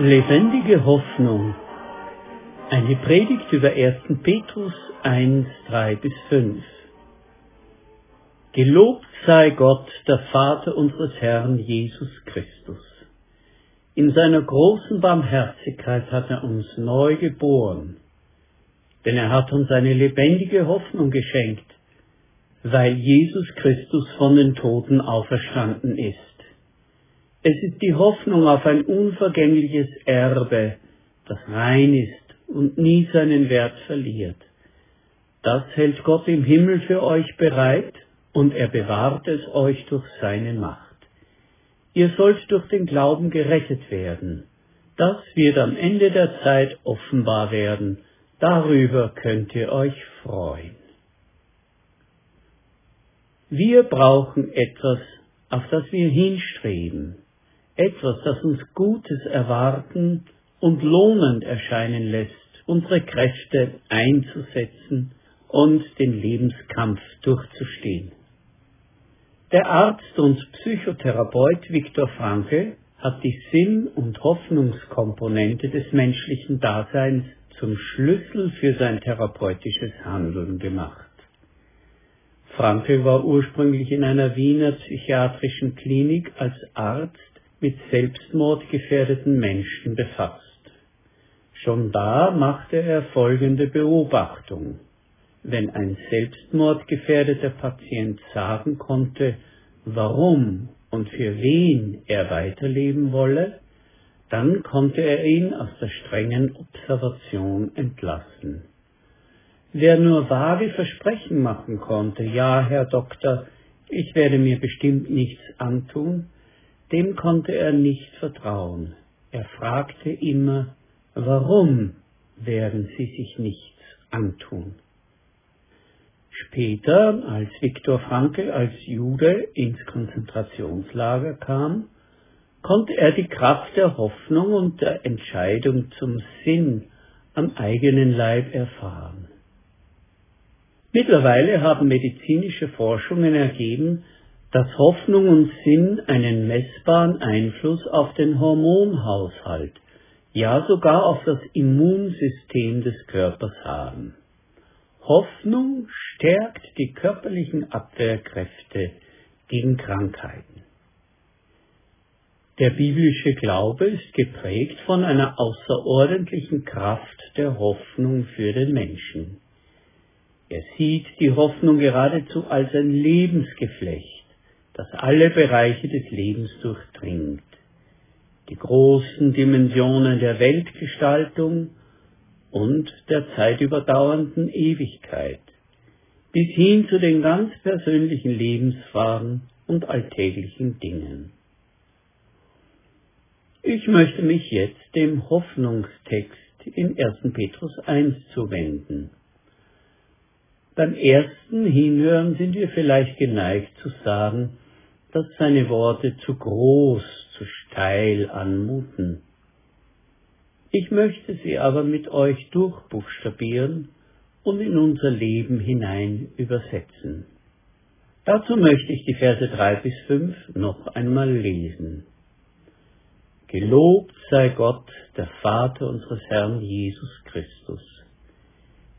Lebendige Hoffnung. Eine Predigt über 1. Petrus 1, 3 bis 5. Gelobt sei Gott, der Vater unseres Herrn Jesus Christus. In seiner großen Barmherzigkeit hat er uns neu geboren, denn er hat uns eine lebendige Hoffnung geschenkt, weil Jesus Christus von den Toten auferstanden ist. Es ist die Hoffnung auf ein unvergängliches Erbe, das rein ist und nie seinen Wert verliert. Das hält Gott im Himmel für euch bereit und er bewahrt es euch durch seine Macht. Ihr sollt durch den Glauben gerettet werden. Das wird am Ende der Zeit offenbar werden. Darüber könnt ihr euch freuen. Wir brauchen etwas, auf das wir hinstreben etwas, das uns Gutes erwarten und lohnend erscheinen lässt, unsere Kräfte einzusetzen und den Lebenskampf durchzustehen. Der Arzt und Psychotherapeut Viktor Frankl hat die Sinn- und Hoffnungskomponente des menschlichen Daseins zum Schlüssel für sein therapeutisches Handeln gemacht. Frankl war ursprünglich in einer Wiener psychiatrischen Klinik als Arzt mit selbstmordgefährdeten Menschen befasst. Schon da machte er folgende Beobachtung. Wenn ein selbstmordgefährdeter Patient sagen konnte, warum und für wen er weiterleben wolle, dann konnte er ihn aus der strengen Observation entlassen. Wer nur vage Versprechen machen konnte, ja, Herr Doktor, ich werde mir bestimmt nichts antun, dem konnte er nicht vertrauen. Er fragte immer, warum werden sie sich nichts antun? Später, als Viktor Frankl als Jude ins Konzentrationslager kam, konnte er die Kraft der Hoffnung und der Entscheidung zum Sinn am eigenen Leib erfahren. Mittlerweile haben medizinische Forschungen ergeben, dass Hoffnung und Sinn einen messbaren Einfluss auf den Hormonhaushalt, ja sogar auf das Immunsystem des Körpers haben. Hoffnung stärkt die körperlichen Abwehrkräfte gegen Krankheiten. Der biblische Glaube ist geprägt von einer außerordentlichen Kraft der Hoffnung für den Menschen. Er sieht die Hoffnung geradezu als ein Lebensgeflecht das alle Bereiche des Lebens durchdringt. Die großen Dimensionen der Weltgestaltung und der zeitüberdauernden Ewigkeit, bis hin zu den ganz persönlichen Lebensfragen und alltäglichen Dingen. Ich möchte mich jetzt dem Hoffnungstext in 1. Petrus 1 zuwenden. Beim ersten Hinhören sind wir vielleicht geneigt zu sagen, dass seine Worte zu groß, zu steil anmuten. Ich möchte sie aber mit euch durchbuchstabieren und in unser Leben hinein übersetzen. Dazu möchte ich die Verse drei bis fünf noch einmal lesen. Gelobt sei Gott, der Vater unseres Herrn Jesus Christus.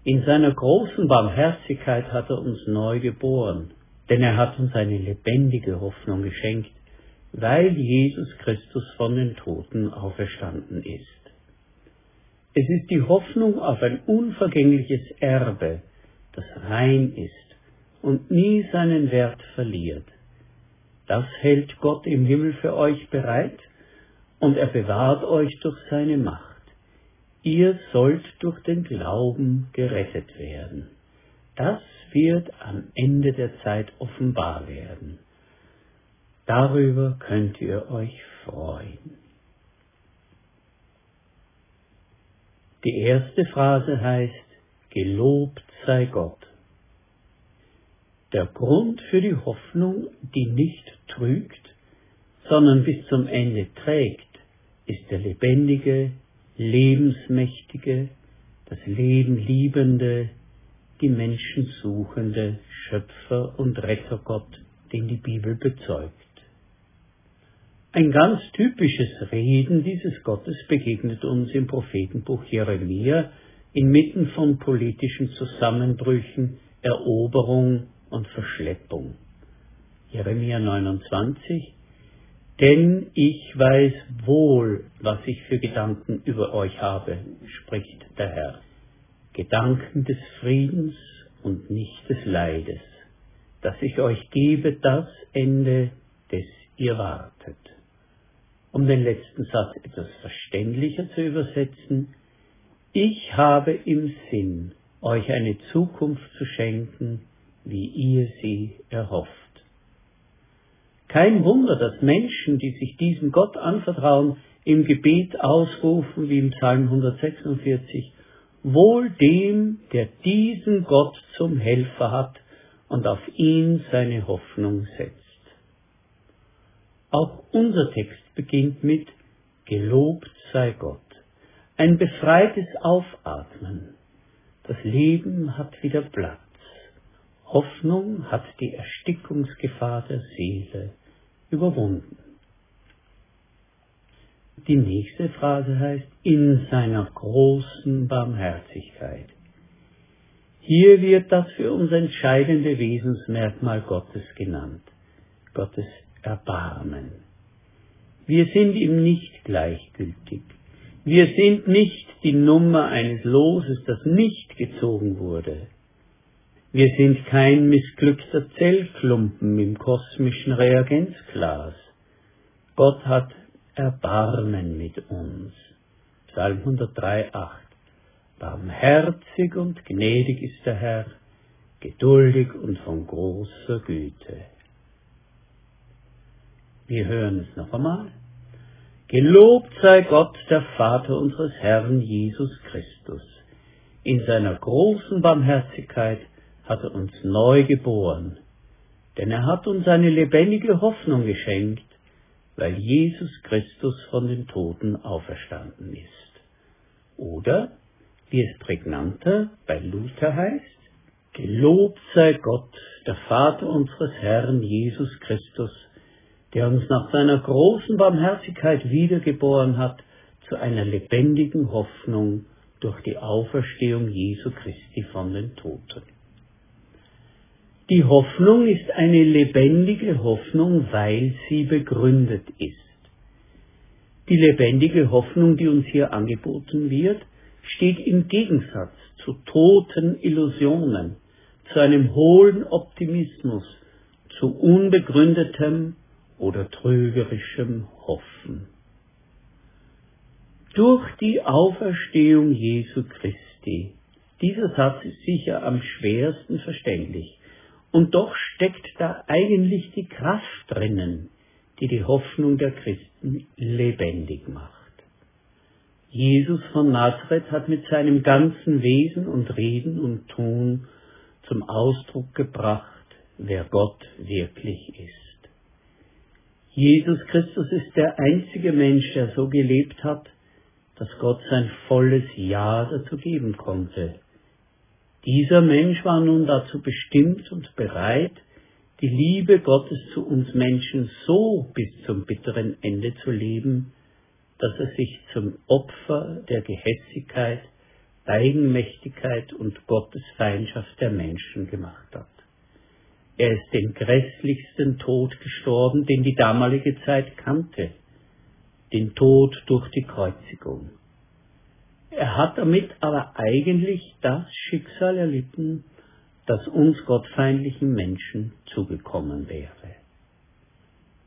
In seiner großen Barmherzigkeit hat er uns neu geboren denn er hat uns eine lebendige Hoffnung geschenkt, weil Jesus Christus von den Toten auferstanden ist. Es ist die Hoffnung auf ein unvergängliches Erbe, das rein ist und nie seinen Wert verliert. Das hält Gott im Himmel für euch bereit und er bewahrt euch durch seine Macht. Ihr sollt durch den Glauben gerettet werden. Das wird am Ende der Zeit offenbar werden. Darüber könnt ihr euch freuen. Die erste Phrase heißt, Gelobt sei Gott. Der Grund für die Hoffnung, die nicht trügt, sondern bis zum Ende trägt, ist der lebendige, lebensmächtige, das Leben liebende, die Menschen suchende Schöpfer und Rettergott, den die Bibel bezeugt. Ein ganz typisches Reden dieses Gottes begegnet uns im Prophetenbuch Jeremia inmitten von politischen Zusammenbrüchen, Eroberung und Verschleppung. Jeremia 29 Denn ich weiß wohl, was ich für Gedanken über euch habe, spricht der Herr. Gedanken des Friedens und nicht des Leides, dass ich euch gebe das Ende, des ihr wartet. Um den letzten Satz etwas verständlicher zu übersetzen, ich habe im Sinn, euch eine Zukunft zu schenken, wie ihr sie erhofft. Kein Wunder, dass Menschen, die sich diesem Gott anvertrauen, im Gebet ausrufen, wie im Psalm 146, Wohl dem, der diesen Gott zum Helfer hat und auf ihn seine Hoffnung setzt. Auch unser Text beginnt mit Gelobt sei Gott. Ein befreites Aufatmen. Das Leben hat wieder Platz. Hoffnung hat die Erstickungsgefahr der Seele überwunden. Die nächste Phrase heißt in seiner großen Barmherzigkeit. Hier wird das für uns entscheidende Wesensmerkmal Gottes genannt, Gottes Erbarmen. Wir sind ihm nicht gleichgültig. Wir sind nicht die Nummer eines Loses, das nicht gezogen wurde. Wir sind kein missglückter Zellklumpen im kosmischen Reagenzglas. Gott hat Erbarmen mit uns. Psalm 103, 8. Barmherzig und gnädig ist der Herr, geduldig und von großer Güte. Wir hören es noch einmal. Gelobt sei Gott, der Vater unseres Herrn Jesus Christus. In seiner großen Barmherzigkeit hat er uns neu geboren, denn er hat uns eine lebendige Hoffnung geschenkt, weil Jesus Christus von den Toten auferstanden ist. Oder, wie es prägnanter bei Luther heißt, Gelobt sei Gott, der Vater unseres Herrn Jesus Christus, der uns nach seiner großen Barmherzigkeit wiedergeboren hat zu einer lebendigen Hoffnung durch die Auferstehung Jesu Christi von den Toten. Die Hoffnung ist eine lebendige Hoffnung, weil sie begründet ist. Die lebendige Hoffnung, die uns hier angeboten wird, steht im Gegensatz zu toten Illusionen, zu einem hohlen Optimismus, zu unbegründetem oder trügerischem Hoffen. Durch die Auferstehung Jesu Christi, dieser Satz ist sicher am schwersten verständlich, und doch steckt da eigentlich die Kraft drinnen, die die Hoffnung der Christen lebendig macht. Jesus von Nazareth hat mit seinem ganzen Wesen und Reden und Tun zum Ausdruck gebracht, wer Gott wirklich ist. Jesus Christus ist der einzige Mensch, der so gelebt hat, dass Gott sein volles Ja dazu geben konnte, dieser Mensch war nun dazu bestimmt und bereit, die Liebe Gottes zu uns Menschen so bis zum bitteren Ende zu leben, dass er sich zum Opfer der Gehässigkeit, Eigenmächtigkeit und Gottesfeindschaft der Menschen gemacht hat. Er ist den grässlichsten Tod gestorben, den die damalige Zeit kannte, den Tod durch die Kreuzigung. Er hat damit aber eigentlich das Schicksal erlitten, das uns gottfeindlichen Menschen zugekommen wäre.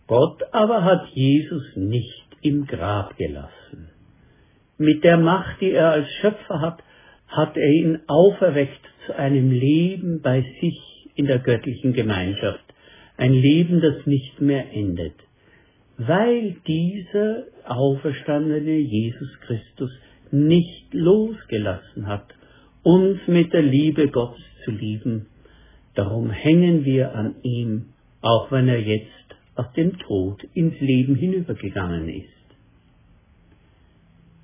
Gott aber hat Jesus nicht im Grab gelassen. Mit der Macht, die er als Schöpfer hat, hat er ihn auferweckt zu einem Leben bei sich in der göttlichen Gemeinschaft, ein Leben, das nicht mehr endet, weil dieser auferstandene Jesus Christus nicht losgelassen hat, uns mit der Liebe Gottes zu lieben. Darum hängen wir an ihm, auch wenn er jetzt aus dem Tod ins Leben hinübergegangen ist.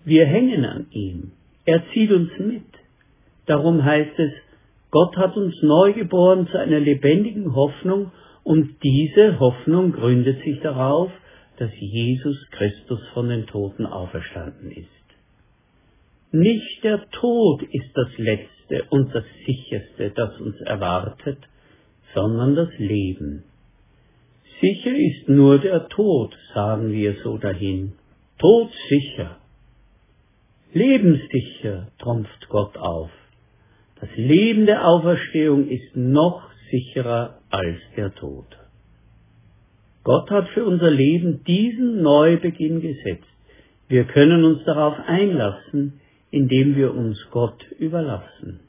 Wir hängen an ihm. Er zieht uns mit. Darum heißt es, Gott hat uns neu geboren zu einer lebendigen Hoffnung und diese Hoffnung gründet sich darauf, dass Jesus Christus von den Toten auferstanden ist. Nicht der Tod ist das Letzte und das Sicherste, das uns erwartet, sondern das Leben. Sicher ist nur der Tod, sagen wir so dahin. Todsicher. Lebenssicher trumpft Gott auf. Das Leben der Auferstehung ist noch sicherer als der Tod. Gott hat für unser Leben diesen Neubeginn gesetzt. Wir können uns darauf einlassen, indem wir uns Gott überlassen.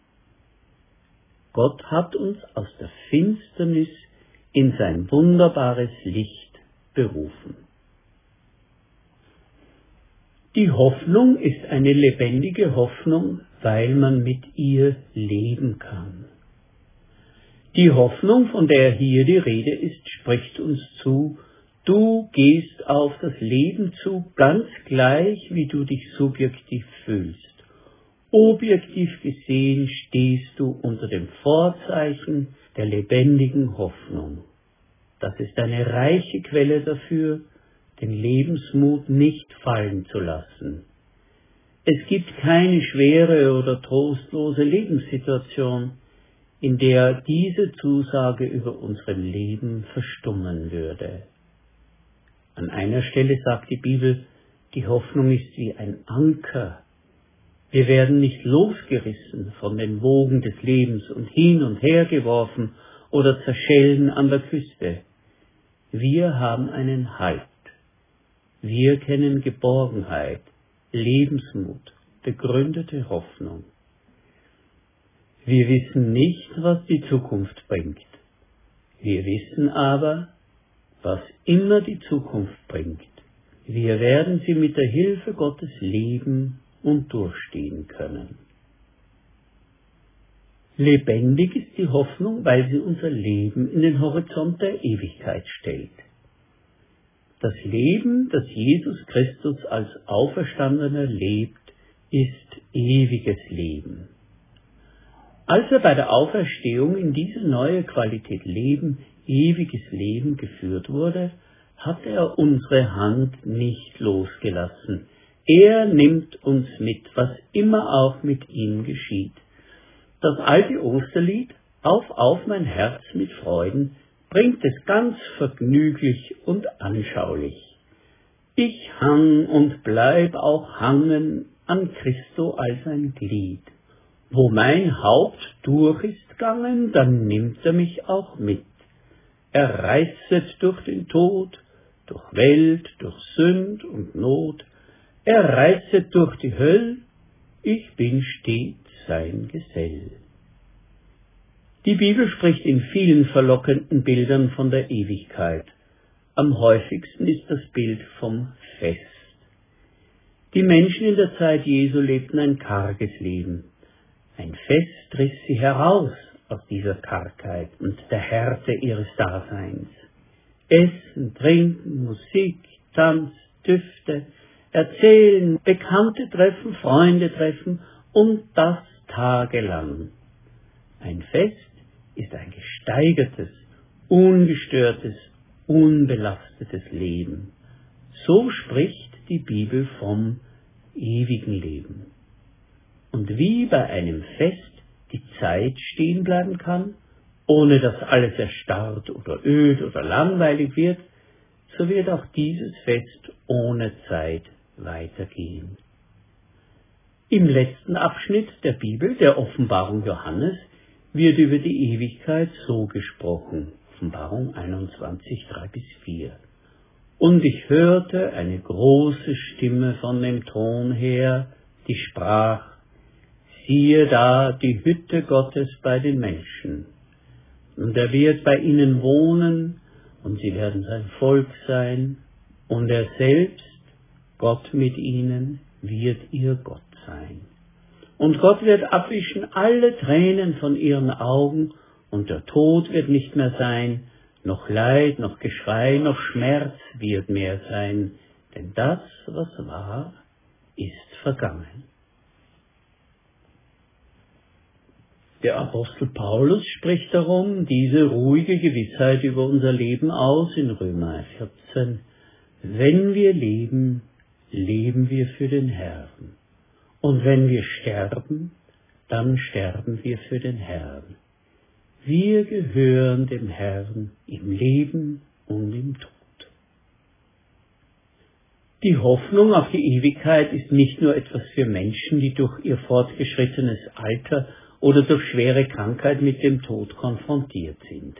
Gott hat uns aus der Finsternis in sein wunderbares Licht berufen. Die Hoffnung ist eine lebendige Hoffnung, weil man mit ihr leben kann. Die Hoffnung, von der hier die Rede ist, spricht uns zu, du gehst auf das Leben zu, ganz gleich, wie du dich subjektiv fühlst. Objektiv gesehen stehst du unter dem Vorzeichen der lebendigen Hoffnung. Das ist eine reiche Quelle dafür, den Lebensmut nicht fallen zu lassen. Es gibt keine schwere oder trostlose Lebenssituation, in der diese Zusage über unserem Leben verstummen würde. An einer Stelle sagt die Bibel, die Hoffnung ist wie ein Anker. Wir werden nicht losgerissen von den Wogen des Lebens und hin und her geworfen oder zerschellen an der Küste. Wir haben einen Halt. Wir kennen Geborgenheit, Lebensmut, begründete Hoffnung. Wir wissen nicht, was die Zukunft bringt. Wir wissen aber, was immer die Zukunft bringt. Wir werden sie mit der Hilfe Gottes leben und durchstehen können. Lebendig ist die Hoffnung, weil sie unser Leben in den Horizont der Ewigkeit stellt. Das Leben, das Jesus Christus als Auferstandener lebt, ist ewiges Leben. Als er bei der Auferstehung in diese neue Qualität Leben, ewiges Leben geführt wurde, hat er unsere Hand nicht losgelassen. Er nimmt uns mit, was immer auch mit ihm geschieht. Das alte Osterlied Auf, auf mein Herz mit Freuden bringt es ganz vergnüglich und anschaulich. Ich hang und bleib auch hangen an Christo als ein Glied. Wo mein Haupt durch ist gangen, dann nimmt er mich auch mit. Er reißet durch den Tod, durch Welt, durch Sünd und Not, er reißet durch die Höll, ich bin stets sein Gesell. Die Bibel spricht in vielen verlockenden Bildern von der Ewigkeit. Am häufigsten ist das Bild vom Fest. Die Menschen in der Zeit Jesu lebten ein karges Leben. Ein Fest riss sie heraus aus dieser Kargheit und der Härte ihres Daseins. Essen, Trinken, Musik, Tanz, Düfte, Erzählen, Bekannte treffen, Freunde treffen und das tagelang. Ein Fest ist ein gesteigertes, ungestörtes, unbelastetes Leben. So spricht die Bibel vom ewigen Leben. Und wie bei einem Fest die Zeit stehen bleiben kann, ohne dass alles erstarrt oder öd oder langweilig wird, so wird auch dieses Fest ohne Zeit weitergehen. Im letzten Abschnitt der Bibel, der Offenbarung Johannes, wird über die Ewigkeit so gesprochen. Offenbarung 21, 3 bis 4. Und ich hörte eine große Stimme von dem Thron her, die sprach, siehe da die Hütte Gottes bei den Menschen. Und er wird bei ihnen wohnen, und sie werden sein Volk sein, und er selbst, Gott mit ihnen, wird ihr Gott sein. Und Gott wird abwischen alle Tränen von ihren Augen, und der Tod wird nicht mehr sein, noch Leid, noch Geschrei, noch Schmerz wird mehr sein, denn das, was war, ist vergangen. Der Apostel Paulus spricht darum diese ruhige Gewissheit über unser Leben aus in Römer 14, wenn wir leben, leben wir für den Herrn. Und wenn wir sterben, dann sterben wir für den Herrn. Wir gehören dem Herrn im Leben und im Tod. Die Hoffnung auf die Ewigkeit ist nicht nur etwas für Menschen, die durch ihr fortgeschrittenes Alter oder durch schwere Krankheit mit dem Tod konfrontiert sind.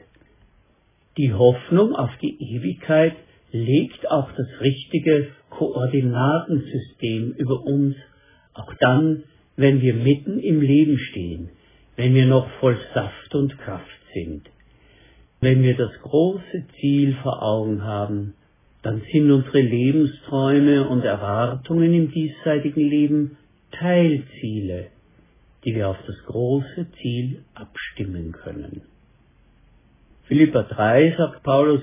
Die Hoffnung auf die Ewigkeit legt auch das richtige Koordinatensystem über uns, auch dann, wenn wir mitten im Leben stehen, wenn wir noch voll Saft und Kraft sind. Wenn wir das große Ziel vor Augen haben, dann sind unsere Lebensträume und Erwartungen im diesseitigen Leben Teilziele, die wir auf das große Ziel abstimmen können. Philippa 3 sagt Paulus,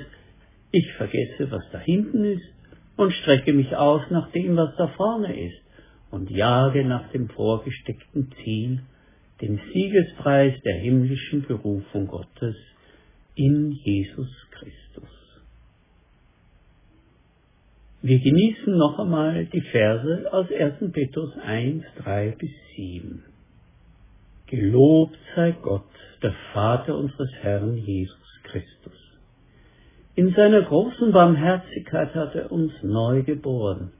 ich vergesse, was da hinten ist und strecke mich aus nach dem, was da vorne ist und jage nach dem vorgesteckten Ziel, dem Siegespreis der himmlischen Berufung Gottes in Jesus Christus. Wir genießen noch einmal die Verse aus 1. Petrus 1, 3 bis 7. Gelobt sei Gott, der Vater unseres Herrn Jesus Christus. In seiner großen Barmherzigkeit hat er uns neu geboren,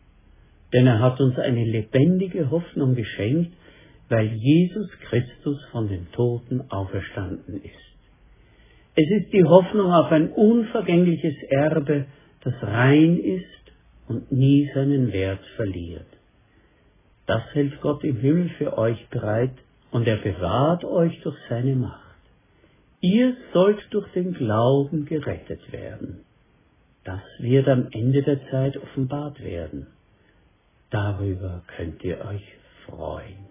denn er hat uns eine lebendige Hoffnung geschenkt, weil Jesus Christus von den Toten auferstanden ist. Es ist die Hoffnung auf ein unvergängliches Erbe, das rein ist und nie seinen Wert verliert. Das hält Gott im Himmel für euch bereit und er bewahrt euch durch seine Macht. Ihr sollt durch den Glauben gerettet werden. Das wird am Ende der Zeit offenbart werden. Darüber könnt ihr euch freuen.